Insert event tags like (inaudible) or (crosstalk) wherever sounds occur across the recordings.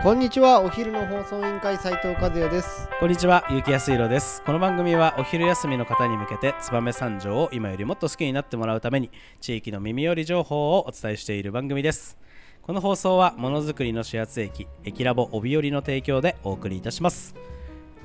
こんにちはお昼の放送委員会斉藤和也ですこんにちは、ゆうきやすいろです。この番組はお昼休みの方に向けて、燕三条を今よりもっと好きになってもらうために、地域の耳寄り情報をお伝えしている番組です。この放送は、ものづくりの始発駅、駅ラボ帯寄りの提供でお送りいたします。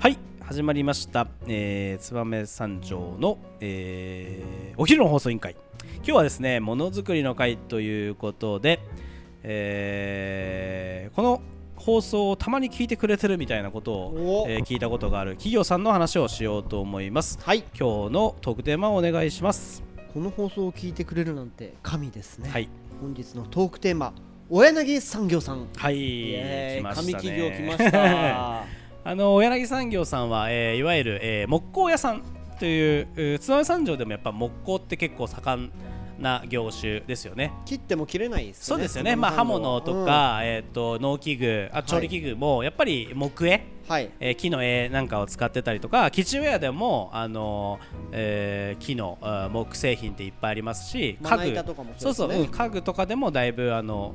はい、始まりました。えー、燕三条の、えーお昼の放送委員会。今日はですね、ものづくりの会ということで、えーこの放送をたまに聞いてくれてるみたいなことをお、えー聞いたことがある企業さんの話をしようと思います。はい。今日のトークテーマをお願いします。この放送を聞いてくれるなんて神ですね、はい。本日のトークテーマ小柳産業さん。はい。来ました企業来ました。(laughs) あの小柳産業さんは、えーいわゆる、えー木工屋さんというえー燕三条でもやっぱ木工って結構盛んな業種ですよね。切っても切れないですそうですよね、まあ、刃物と、か、えー、と農機具あ調理器具もやっぱり木絵、うんはい。えー木の絵なんかを使ってたりとかキッチンウェアでも、あのえー木の木製品っていっぱいありますしまな板とかもそうそう、うん家具とかでもだいぶあの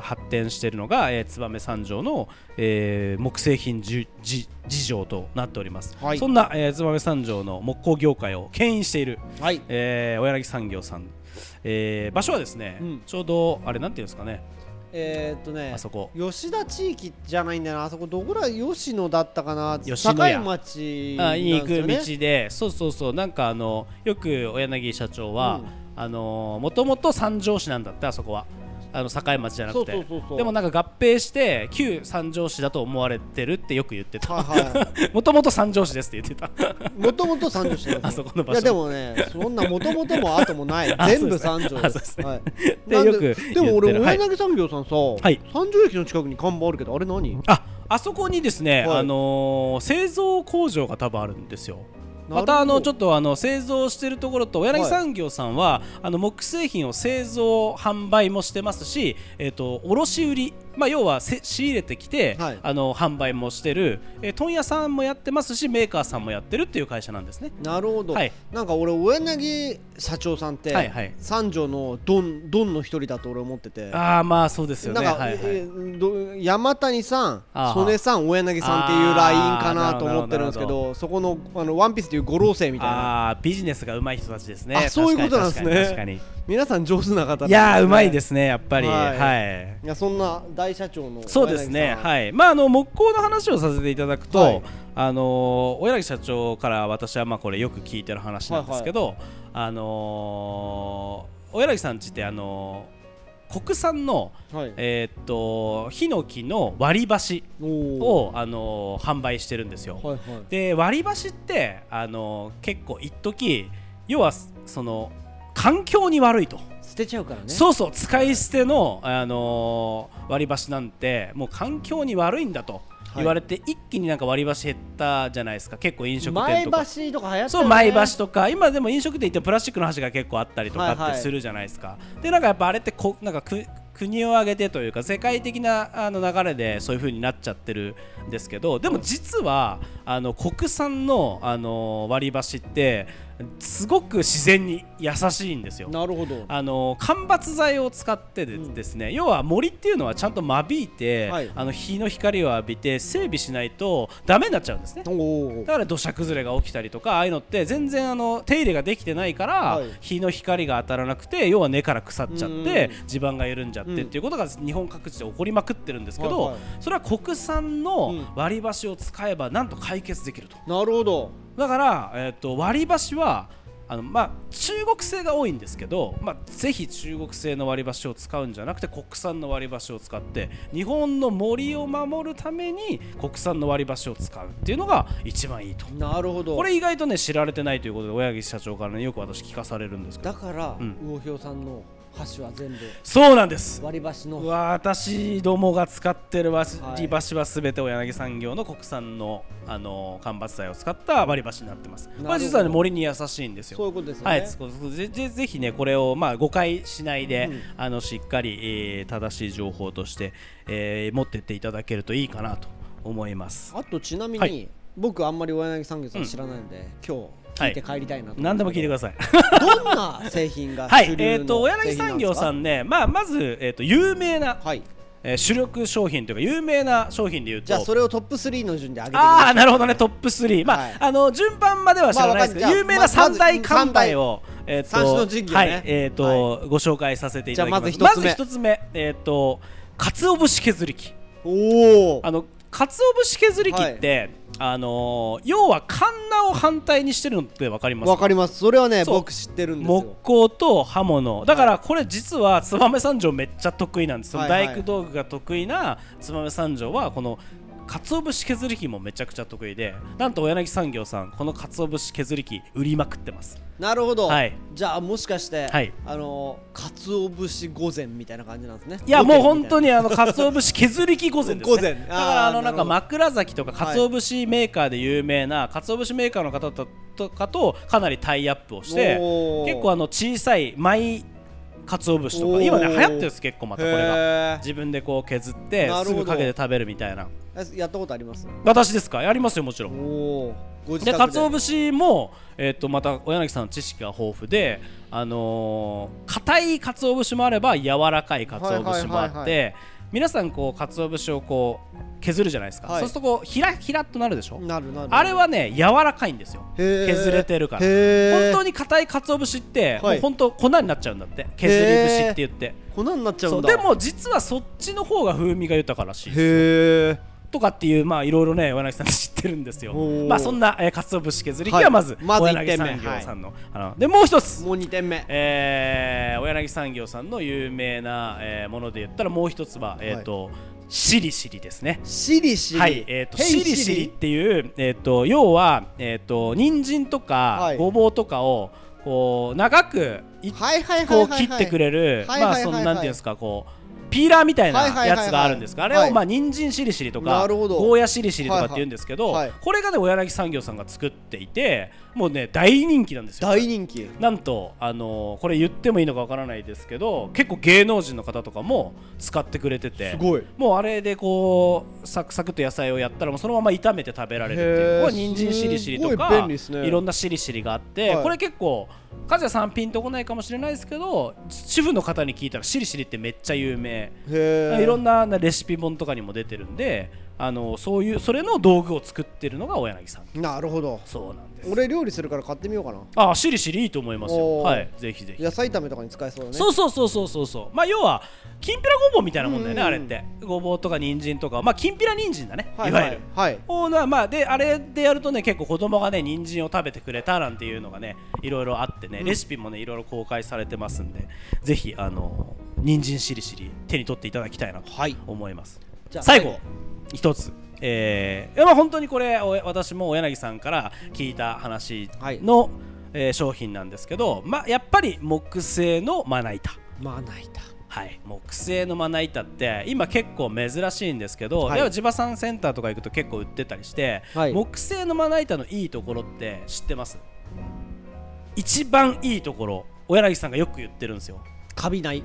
発展しているのが、えー、燕三条の、えー木製品じじ事情となっております、はい。そんな、えー、燕三条の木工業界を牽引している、はい。えー、小柳産業さん、えー場所はですね、うん。ちょうどあれなんていうんですかねえー、っとねあそこ。吉田地域じゃないんだよな。あそこどこら吉野だったかな。吉野家。境町なんあに行く道で。そうそうそう。なんかあのよく小柳社長は、うん。あのもともと三条市なんだってあそこはあの境町じゃなくて。でもなんか合併して旧三条市だと思われてるってよく言ってた。もともと三条市ですって言ってた。いもともと三条市ですよ。あそこの場所。いやでもねそんなもともとも後もない。(laughs) あ全部三条です。でよくでも俺はい。大柳産業さんさ、い。三条駅の近くに看板あるけどあれ何？ああそこにですね、はい。あのー製造工場が多分あるんですよまたあのちょっととあの製造してるところと柳産業さんは、あの木製品を製造販売もしてますし、えっ、と卸売りまあ要はせ仕入れてきて、はい。あの販売もしてる、えー問屋さんもやってますしメーカーさんもやってるっていう会社なんですね。なるほど、はい。なんか俺大柳社長さんって、はいはい。三条のドンドンの一人だと俺思ってて。ああまあそうですよね。なんか、はいはい。えーど山谷さん曽根さん大柳さんっていうラインかなと思ってるんですけどそこのあのワンピースっていう五老星みたいな。ああビジネスが上手い人たちですね。あそういうことなんですね。(laughs) 皆さん上手な方にいやーうまいすですねやっぱり。はい。はい。いやそんな大社長のそうですね、いはい、まあ、あの木工の話をさせていただくと、はい。あのー小柳社長から私はまあこれよく聞いてる話なんですけど、あのー小柳さんちって、あのー国産の、はい。えーっとヒノキの割り箸を、あのー販売してるんですよ。はいはい。で割り箸って、あのー結構一時要はその環境に悪いと。捨てちゃうからね。そうそう使い捨ての、あのー割り箸なんてもう環境に悪いんだと言われて、一気になんか割り箸減ったじゃないですか。結構飲食店前とか。橋とか流行ったよね。そう前橋とか。今でも飲食店行ってもプラスチックの箸が結構あったりとかはいはい。ってするじゃないですか、でなんかやっぱあれってこなんかく国を挙げてというか世界的なあの流れでそういう風になっちゃってるんですけどでも実はあの国産のあの割り箸ってすごく自然に優しいんですよ。なるほど。あの間伐材を使ってでうん。ですね、要は森っていうのはちゃんと間引いて、はい。あの日の光を浴びて整備しないとダメになっちゃうんですね。だから土砂崩れが起きたりとかああいうのって全然あの手入れができてないから、はい。日の光が当たらなくて要は根から腐っちゃってうん。地盤が緩んじゃってうん。っていうことが日本各地で起こりまくってるんですけど、はいはい。それは国産うん。の割り箸を使えばなんと解決できると。なるほどだから、えー、と割り箸はあの、まあ、中国製が多いんですけど、まあ、ぜひ中国製の割り箸を使うんじゃなくて国産の割り箸を使って日本の森を守るために国産の割り箸を使うっていうのが一番いいと。なるほど。これ意外とね知られてないということで親木社長からねよく私聞かされるんですけど。だから、うん。魚氷さんの箸は全部。そうなんです。割り箸の。私どもが使ってる割はい。り箸はすべて小柳産業の国産のあの間伐材を使った割り箸になってます。ほど。これ実はね森に優しいんですよ。そういうことですよね、はい、ぜぜぜひねこれをまあ誤解しないで、うん。あのしっかり、えー正しい情報として、えー持ってっていただけるといいかなと思います。あとちなみに、はい。僕あんまり大柳産業さん知らないので、今日聞いて帰りたいなと、何でも聞いてくだささい。いどんな製品が (laughs) はい。えっ、と、小柳産業さんんね、まあ、まず、えっ、と、有名な、はい。えー主力商品というか有名な商品でいうと。じゃあそれをトップ3の順で上げてああなるほどねトップ3まあ、はい。あの順番までは知らないですけど、まあ有名な三大まず看板を、えー、三種の神器をね。はいえーとご紹介させていただきます。じゃあまず一つ目。まず一つ目えっ、と鰹節削り器。おおあの鰹節削り器って、あのー要はカンナを反対にしてるのってわかりますか？わかります。それはね僕知ってるんです木よ工と刃物。だからこれ実は燕三条めっちゃ得意なんです。はい。大工道具が得意な燕三条はこの鰹節削り器もめちゃくちゃ得意でなんと小柳産業さんこの鰹節削り器売りまくってます。なるほど、はい。じゃあもしかして、はい。あの鰹節御前みたいな感じなんですね？いやもう本当ににあの鰹節削り器御前ですね。(laughs) だからあのなんか枕崎とか鰹節メーカーで有名な鰹節メーカーの方ととかとかなりタイアップをして結構あの小さいマイ鰹節とか。今ね流行ってるんです結構またこれが。へ自分でこう削ってすぐかけて食べるみたいな。ーやったことあります？私ですか？やりますよもちろおんで。鰹節も、えー、とまた小柳さんの知識が豊富であのー硬い鰹節もあれば柔らかい鰹節もあって、はいはいはい皆さんこう鰹節をこう削るじゃないですか、はい。そうするとこうひらひらっとなるでしょ、なるなる。あれはね柔らかいんですよ。削れてるから。本当に硬い鰹節って、はい。もう本当粉になっちゃうんだって。削り節って言って。粉になっちゃそううんだ。でも実はそっちの方が風味が豊からしいへえとかっていうまあいろいろね小柳さん知ってるんですよ。まあそんな、えー、鰹節削り器ははいまず、まず一小柳産業さんの,、あのでもう一つ。もう2点目。えー、小柳産業さんの有名な、えーもので言ったらもう一つは、えーとしりしりですね。しりしり。はい、えー、としり。しりっていう、えー、と要は、えー、と人参とか、はい。ごぼうとかをこう長くいはいはいはいこはい。う切ってくれる、はいはいはいはい。まあそのなんていうんですかこうピーラーみたいなやつがあるんですが、あれはいをまあ人参しりしりとかゴーヤしりしりとかって言うんですけど、これがね小柳産業さんが作っていてもうね大人気なんですよ。大人気。なんと、あのーこれ言ってもいいのかわからないですけど結構芸能人の方とかも使ってくれててすごい。もうあれでこうサクサクと野菜をやったらもうそのまま炒めて食べられるっていう。これ人参しりしりとか便利ですね。いろんなしりしりがあって、はい。これ結構和也さんピンとこないかもしれないですけど主婦の方に聞いたらしりしりってめっちゃ有名いろんなレシピ本とかにも出てるんであのそういうそれの道具を作ってるのが小柳さん。なるほど。そうなんです。俺料理するから買ってみようかな。あしりしりいいと思いますよ。はい。ぜひぜひ。野菜炒めとかに使えそうだね。そうそうそうそうそうそう。まあ要はきんぴらごぼうみたいなもんだよね、うん。あれって。ごぼうとか人参とか。まあきんぴら人参だね、はいいわゆる。はい。おなまあであれでやるとね結構子供がね人参を食べてくれたなんていうのがねいろいろあってね、レシピもねいろいろ公開されてますんでぜひあの人参しりしり手に取っていただきたいなとはい。思います。じゃあ最後。一つ。えーまあ本当にこれお私も小柳さんから聞いた話の、えー商品なんですけど、まあ、やっぱり木製のまな板。まな板。はい、木製のまな板って今結構珍しいんですけど、はい。地場産センターとか行くと結構売ってたりして、はい。木製のまな板のいいところって知ってます？一番いいところ小柳さんがよく言ってるんですよ。カビない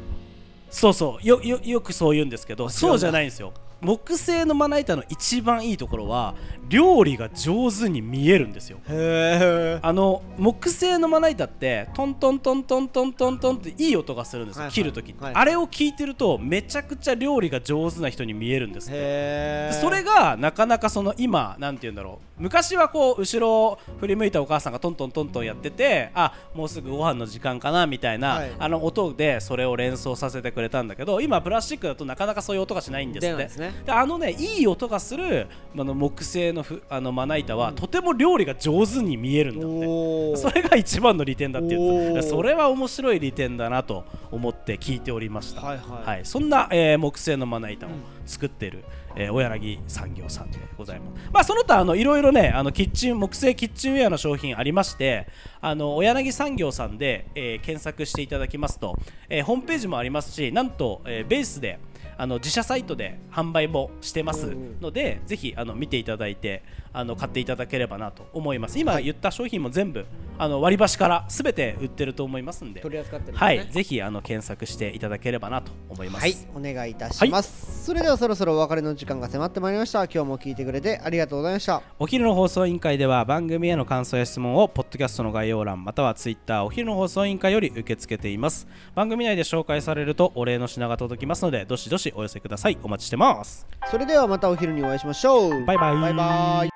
そうそう。よよよくそう言うんですけどそうじゃないんですよ。木製のまな板の一番いいところは料理が上手に見えるんですよ。あの木製のまな板ってトントントントントントントンっていい音がするんですよ、はいはい切るときに、はいあれを聞いてるとめちゃくちゃ料理が上手な人に見えるんですってそれがなかなかその今なんて言うんだろう昔はこう後ろを振り向いたお母さんがトントントントンやっててあもうすぐご飯の時間かなみたいな、はい。あの音でそれを連想させてくれたんだけど今プラスチックだとなかなかそういう音がしないんですって。ですね。であのねいい音がするあの木製のふあのまな板は、とても料理が上手に見えるんだって。それが一番の利点だって言うそれは面白い利点だなと思って聞いておりました、はいはい。そんな、えー木製のまな板を作っている、えー小柳産業さんでございます、まあ、その他あのいろいろねあのキッチン木製キッチンウェアの商品ありましてあの小柳産業さんで、えー検索していただきますと、えーホームページもありますしなんと、えーベースであの自社サイトで販売もしてますので、ぜひあの見ていただいてあの買っていただければなと思います。今言った商品も全部あの割り箸からすべて売ってると思いますんで取り扱ってるね。はいぜひあの検索していただければなと思います。はいお願いいたします、それではそろそろお別れの時間が迫ってまいりました。今日も聞いてくれてありがとうございました。お昼の放送委員会では番組への感想や質問をポッドキャストの概要欄またはツイッターお昼の放送委員会より受け付けています。番組内で紹介されるとお礼の品が届きますのでどしどししお寄せください。お待ちしてます。それではまたお昼にお会いしましょう。バイバイ。バイバイ